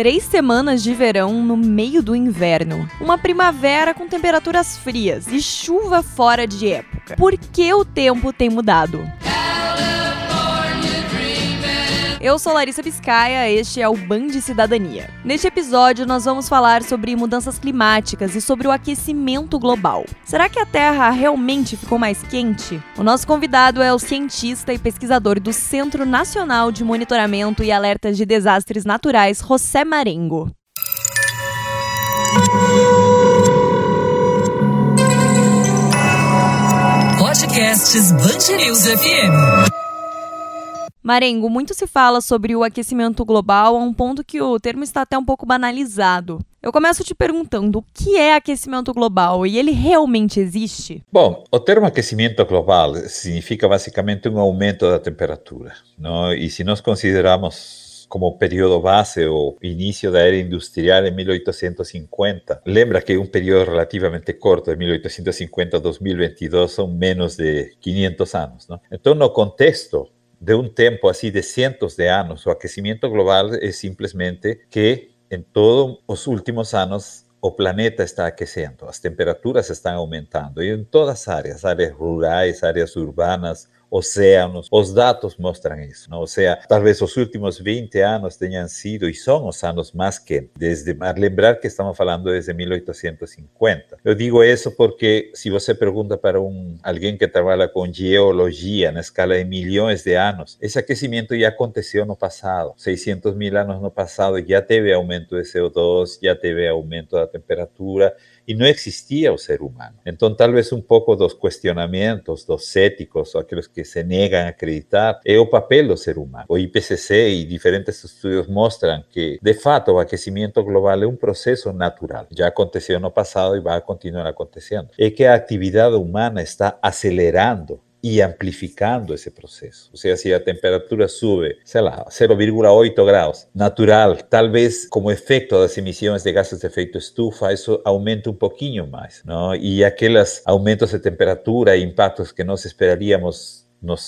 Três semanas de verão no meio do inverno. Uma primavera com temperaturas frias e chuva fora de época. Por que o tempo tem mudado? Eu sou Larissa Biscaia, este é o Band Cidadania. Neste episódio, nós vamos falar sobre mudanças climáticas e sobre o aquecimento global. Será que a Terra realmente ficou mais quente? O nosso convidado é o cientista e pesquisador do Centro Nacional de Monitoramento e Alertas de Desastres Naturais, José Marengo. Podcasts Bangerils FM. Marengo, muito se fala sobre o aquecimento global a um ponto que o termo está até um pouco banalizado. Eu começo te perguntando o que é aquecimento global e ele realmente existe? Bom, o termo aquecimento global significa basicamente um aumento da temperatura, não? E se nós consideramos como período base o início da era industrial em 1850. Lembra que um período relativamente corto, de 1850 a 2022, são menos de 500 anos. Não? Então, no contexto de un tiempo así de cientos de años, o aquecimiento global es simplemente que en todos los últimos años o planeta está aqueciendo, las temperaturas están aumentando y en todas áreas, áreas rurales, áreas urbanas, océanos. Os dados mostram isso. Não? Ou seja, talvez os últimos 20 anos tenham sido e são os anos mais quentes. Desde, lembrar que estamos falando desde 1850. Eu digo isso porque se você pergunta para um alguém que trabalha com geologia na escala de milhões de anos, esse aquecimento já aconteceu no passado. 600 mil anos no passado já teve aumento de CO2, já teve aumento da temperatura e não existia o ser humano. Então, talvez um pouco dos questionamentos dos céticos, aqueles que se negam a acreditar, é o papel do ser humano. O IPCC e diferentes estudos mostram que, de fato, o aquecimento global é um processo natural. Já aconteceu no passado e vai continuar acontecendo. É que a atividade humana está acelerando y amplificando ese proceso. O sea, si la temperatura sube, sei lá, 0,8 grados, natural, tal vez como efecto de las emisiones de gases de efecto estufa, eso aumenta un poquinho más, ¿no? Y aquellos aumentos de temperatura e impactos que nos esperaríamos nos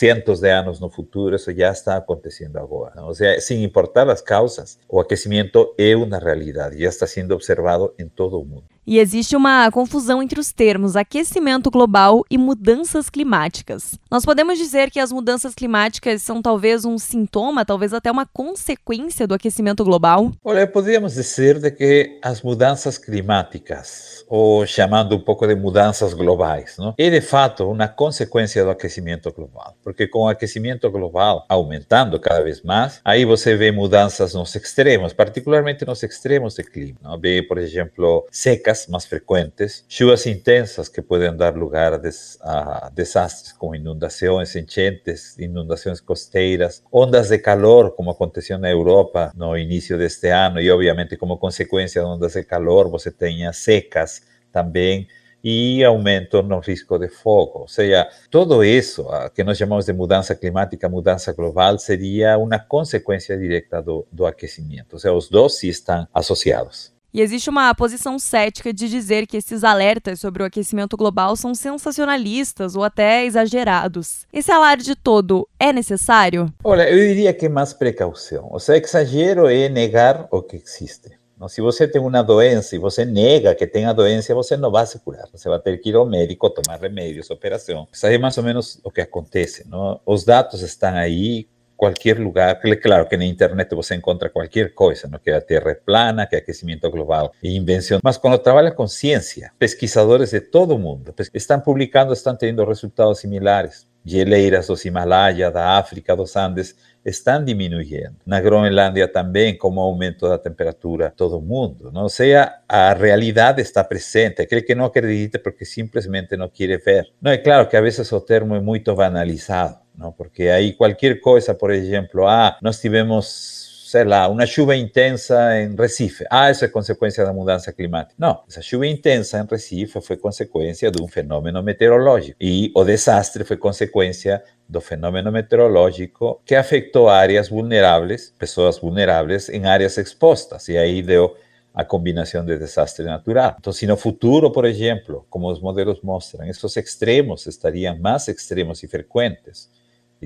cientos de años no futuro, eso ya está aconteciendo ahora. ¿no? O sea, sin importar las causas, o aquecimiento es una realidad, ya está siendo observado en todo el mundo. E existe uma confusão entre os termos aquecimento global e mudanças climáticas. Nós podemos dizer que as mudanças climáticas são talvez um sintoma, talvez até uma consequência do aquecimento global? Olha, poderíamos dizer de que as mudanças climáticas, ou chamando um pouco de mudanças globais, não? é de fato uma consequência do aquecimento global, porque com o aquecimento global aumentando cada vez mais, aí você vê mudanças nos extremos, particularmente nos extremos de clima. Não? Vê, por exemplo, secas más frecuentes, lluvias intensas que pueden dar lugar a, des, a, desastres como inundaciones, enchentes, inundaciones costeras, ondas de calor como aconteció en Europa no inicio de este año y obviamente como consecuencia de ondas de calor você tenha secas también y aumento no risco de fogo. O sea, todo eso que nos llamamos de mudanza climática, mudanza global, sería una consecuencia directa do, do aquecimiento. O sea, os dos sí están asociados. E existe uma posição cética de dizer que esses alertas sobre o aquecimento global são sensacionalistas ou até exagerados. Esse alarde todo é necessário? Olha, eu diria que é mais precaução. O sea, exagero é negar o que existe. Se você tem uma doença e você nega que tem a doença, você não vai se curar. Você vai ter que ir ao médico, tomar remédios, operação. Isso é mais ou menos o que acontece. Não? Os dados estão aí, cualquier lugar. Claro que en internet você encontra cualquier cosa, ¿no? que a Tierra es plana, que aquecimiento global e invención. Mas cuando trabaja con ciencia, pesquisadores de todo el mundo están publicando, están teniendo resultados similares. Geleiras dos Himalaya, da África, dos Andes, están disminuyendo. Na Groenlândia também, como aumento da temperatura todo o mundo. Não? Ou seja, a realidade está presente. Aquele que não acredita porque simplesmente não quer ver. Não, é claro que a vezes o termo é muito banalizado. ¿No? Porque ahí cualquier cosa, por ejemplo, ah, nos tivemos sei lá, uma chuva intensa em Recife. Ah, isso é consequência da mudança climática. Não, essa chuva intensa em Recife foi consequência de um fenômeno meteorológico. E o desastre foi consequência do fenômeno meteorológico que afetou áreas vulneráveis, pessoas vulneráveis em áreas expostas. E aí deu a combinação de desastre natural. Então, se no futuro, por exemplo, como os modelos mostram, esses extremos estariam mais extremos e frequentes,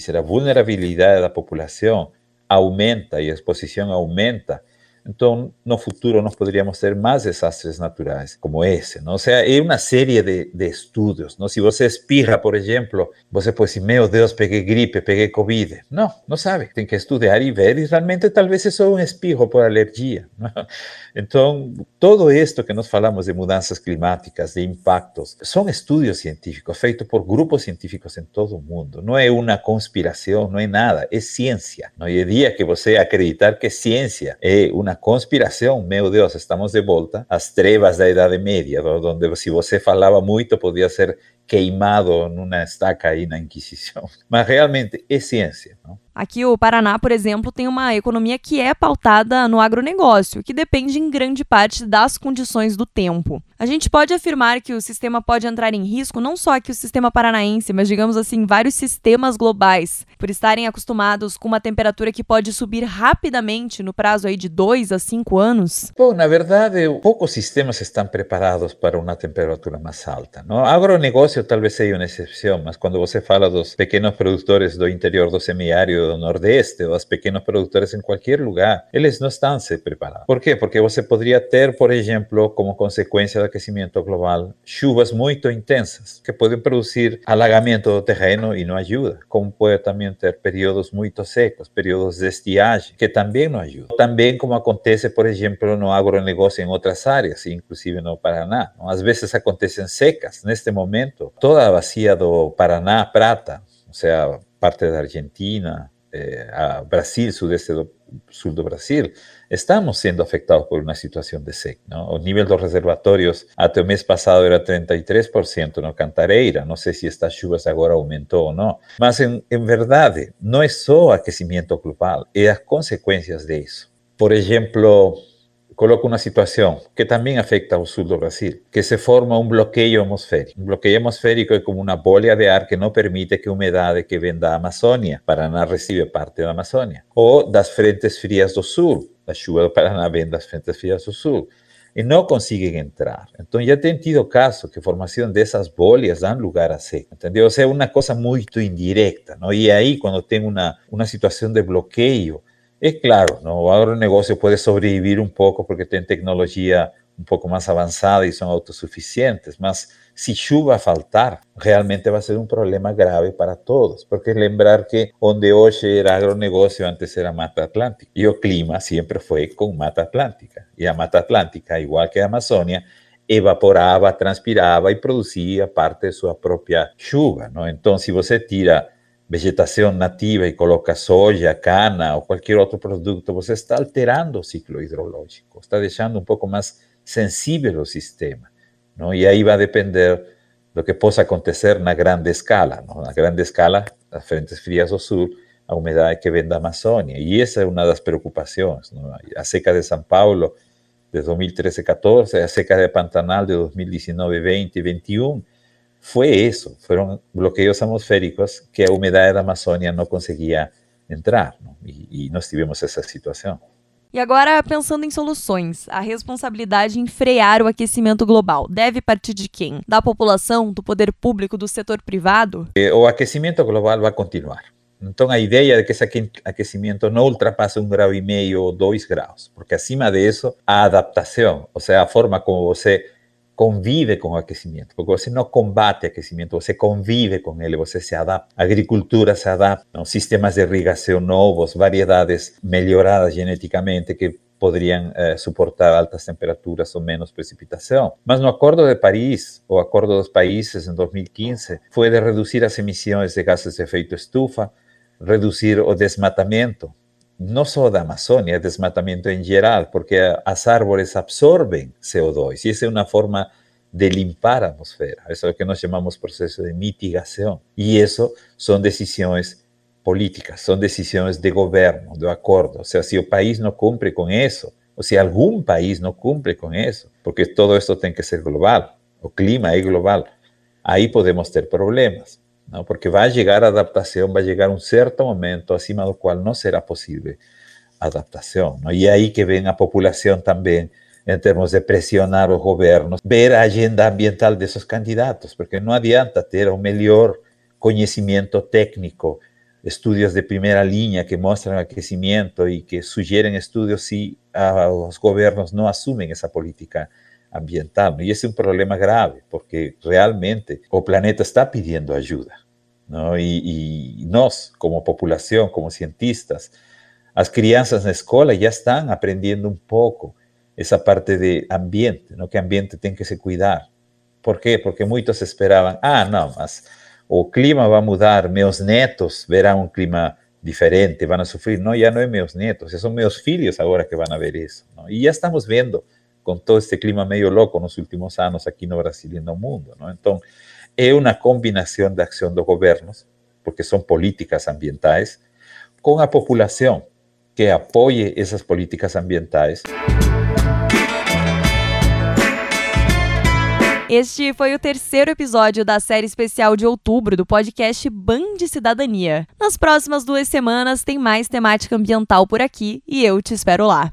si la vulnerabilidad de la población aumenta y exposición aumenta, Então, no futuro, nós poderíamos ter mais desastres naturais como esse. Não? Ou seja, é uma série de, de estudos. Não? Se você espirra, por exemplo, você pode dizer, meu Deus, peguei gripe, peguei Covid. Não, não sabe. Tem que estudar e ver, e realmente talvez é só um espirro por alergia. Não? Então, todo esto que nos falamos de mudanças climáticas, de impactos, são estudos científicos feitos por grupos científicos em todo o mundo. Não é uma conspiração, não é nada, é ciência. No E dia que você acreditar que ciência é uma conspiração, meu Deus, estamos de volta às trevas da Idade Média, onde se você falava muito, podia ser queimado numa estaca aí na Inquisição. Mas realmente é ciência. Não? Aqui o Paraná, por exemplo, tem uma economia que é pautada no agronegócio, que depende em grande parte das condições do tempo. A gente pode afirmar que o sistema pode entrar em risco não só aqui o sistema paranaense, mas digamos assim, vários sistemas globais, por estarem acostumados com uma temperatura que pode subir rapidamente no prazo aí de dois a cinco anos? Bom, na verdade, poucos sistemas estão preparados para uma temperatura mais alta. O agronegócio talvez seja uma exceção, mas quando você fala dos pequenos produtores do interior do semiárido, do Nordeste ou os pequenos produtores em qualquer lugar, eles não estão se preparados. Por quê? Porque você poderia ter, por exemplo, como consequência do aquecimento global, chuvas muito intensas que podem produzir alagamento do terreno e não ajuda, como pode também ter períodos muito secos, períodos de estiagem, que também não ajudam. Também como acontece, por exemplo, no agronegócio em outras áreas, inclusive no Paraná. Às vezes acontecem secas. Neste momento, toda a bacia do Paraná, Prata, ou seja, parte da Argentina, eh, a Brasil, sudeste do sul do Brasil, estamos sendo afetados por uma situação de seca. Não? O nível dos reservatórios até o mês passado era 33% no Cantareira, não sei se estas chuvas agora aumentou ou não, mas em, em verdade não é só o aquecimento global, é as consequências disso. Por exemplo, coloco uma situação que também afeta o sul do Brasil, que se forma um bloqueio atmosférico. Um bloqueio atmosférico é como uma bolha de ar que não permite que a umidade que vem da Paraná recebe parte da Amazônia, ou das frentes frias do sul, a chuva do Paraná vem das frentes frias do sul, e não conseguem entrar. Então já tem tido casos que a formação dessas bolhas dá lugar a seca, entendeu? Ou seja, é uma coisa muito indireta, não? E aí, quando tem uma, uma situação de bloqueio, é claro, ¿no? o agronegócio pode sobreviver um pouco porque tem tecnologia um pouco mais avançada e são autossuficientes, mas se chuva faltar, realmente vai ser um problema grave para todos, porque lembrar que onde hoje era agronegócio antes era Mata Atlântica, e o clima sempre foi com Mata Atlântica, e a Mata Atlântica, igual que a Amazônia, evaporava, transpirava e produzia parte de sua própria chuva, não? Então, se você tira vegetação nativa e coloca soja, cana ou qualquer outro produto, você está alterando o ciclo hidrológico, está deixando um pouco mais sensível o sistema. Não? E aí vai depender do que possa acontecer na grande escala. Não? Na grande escala, as frentes frias do sul, a umidade que vem da Amazônia. E essa é uma das preocupações. Não? A seca de São Paulo de 2013-14, a seca de Pantanal de 2019-20 e 21, fue eso, fueron bloqueos atmosféricos que a umidade da Amazônia não conseguia entrar, ¿no? e, e nós tivemos essa situação. E agora, pensando em soluções, a responsabilidade em frear o aquecimento global deve partir de quem? Da população, do poder público, do setor privado? O aquecimento global vai continuar. Então, a ideia de que esse aquecimento não ultrapasse um grau e meio ou dois graus, porque acima disso, a adaptação, ou seja, a forma como você convive com o aquecimento, porque você não combate o aquecimento, você convive com ele, você se adapta. Agricultura se adapta, sistemas de irrigação novos, variedades melhoradas geneticamente que poderiam eh, suportar altas temperaturas ou menos precipitação. Mas no Acordo de Paris, o Acordo dos Países em 2015, foi de reduzir as emissões de gases de efeito estufa, reduzir o desmatamento, no solo da Amazônia, desmatamento em geral, porque as árvores absorvem CO2 e essa é uma forma de limpar a atmosfera. Isso é o que nós chamamos processo de mitigação. E isso são decisões políticas, são decisões de governo, de acordo. Ou seja, se o país não cumpre com isso, ou se algum país não cumpre com isso, porque todo isso tem que ser global, o clima é global, aí podemos ter problemas. ¿No? porque va a llegar adaptación, va a llegar un cierto momento acima del cual no será posible adaptación. ¿no? Y ahí que ven a población también en términos de presionar los gobiernos, ver a agenda ambiental de esos candidatos, porque no adianta tener un mejor conocimiento técnico estudios de primera línea que muestran el crecimiento y que sugieren estudios si a los gobiernos no asumen esa política ambiental. Y es un problema grave, porque realmente el planeta está pidiendo ayuda. ¿no? Y, y nos, como población, como cientistas, las crianzas en la escuela ya están aprendiendo un poco esa parte de ambiente, ¿no? que ambiente tiene que se cuidar. ¿Por qué? Porque muchos esperaban, ah, no, mas o clima va a mudar, meus netos verán un clima diferente, van a sufrir. No, ya no es meus netos, son meus filhos ahora que van a ver eso. Y ya estamos viendo con todo este clima medio loco en los últimos años aquí en Brasil y en el mundo. ¿no? Entonces, es una combinación de acción de gobiernos, porque son políticas ambientales, con la población que apoye esas políticas ambientales. Este foi o terceiro episódio da série especial de outubro do podcast Band de Cidadania. Nas próximas duas semanas tem mais temática ambiental por aqui e eu te espero lá.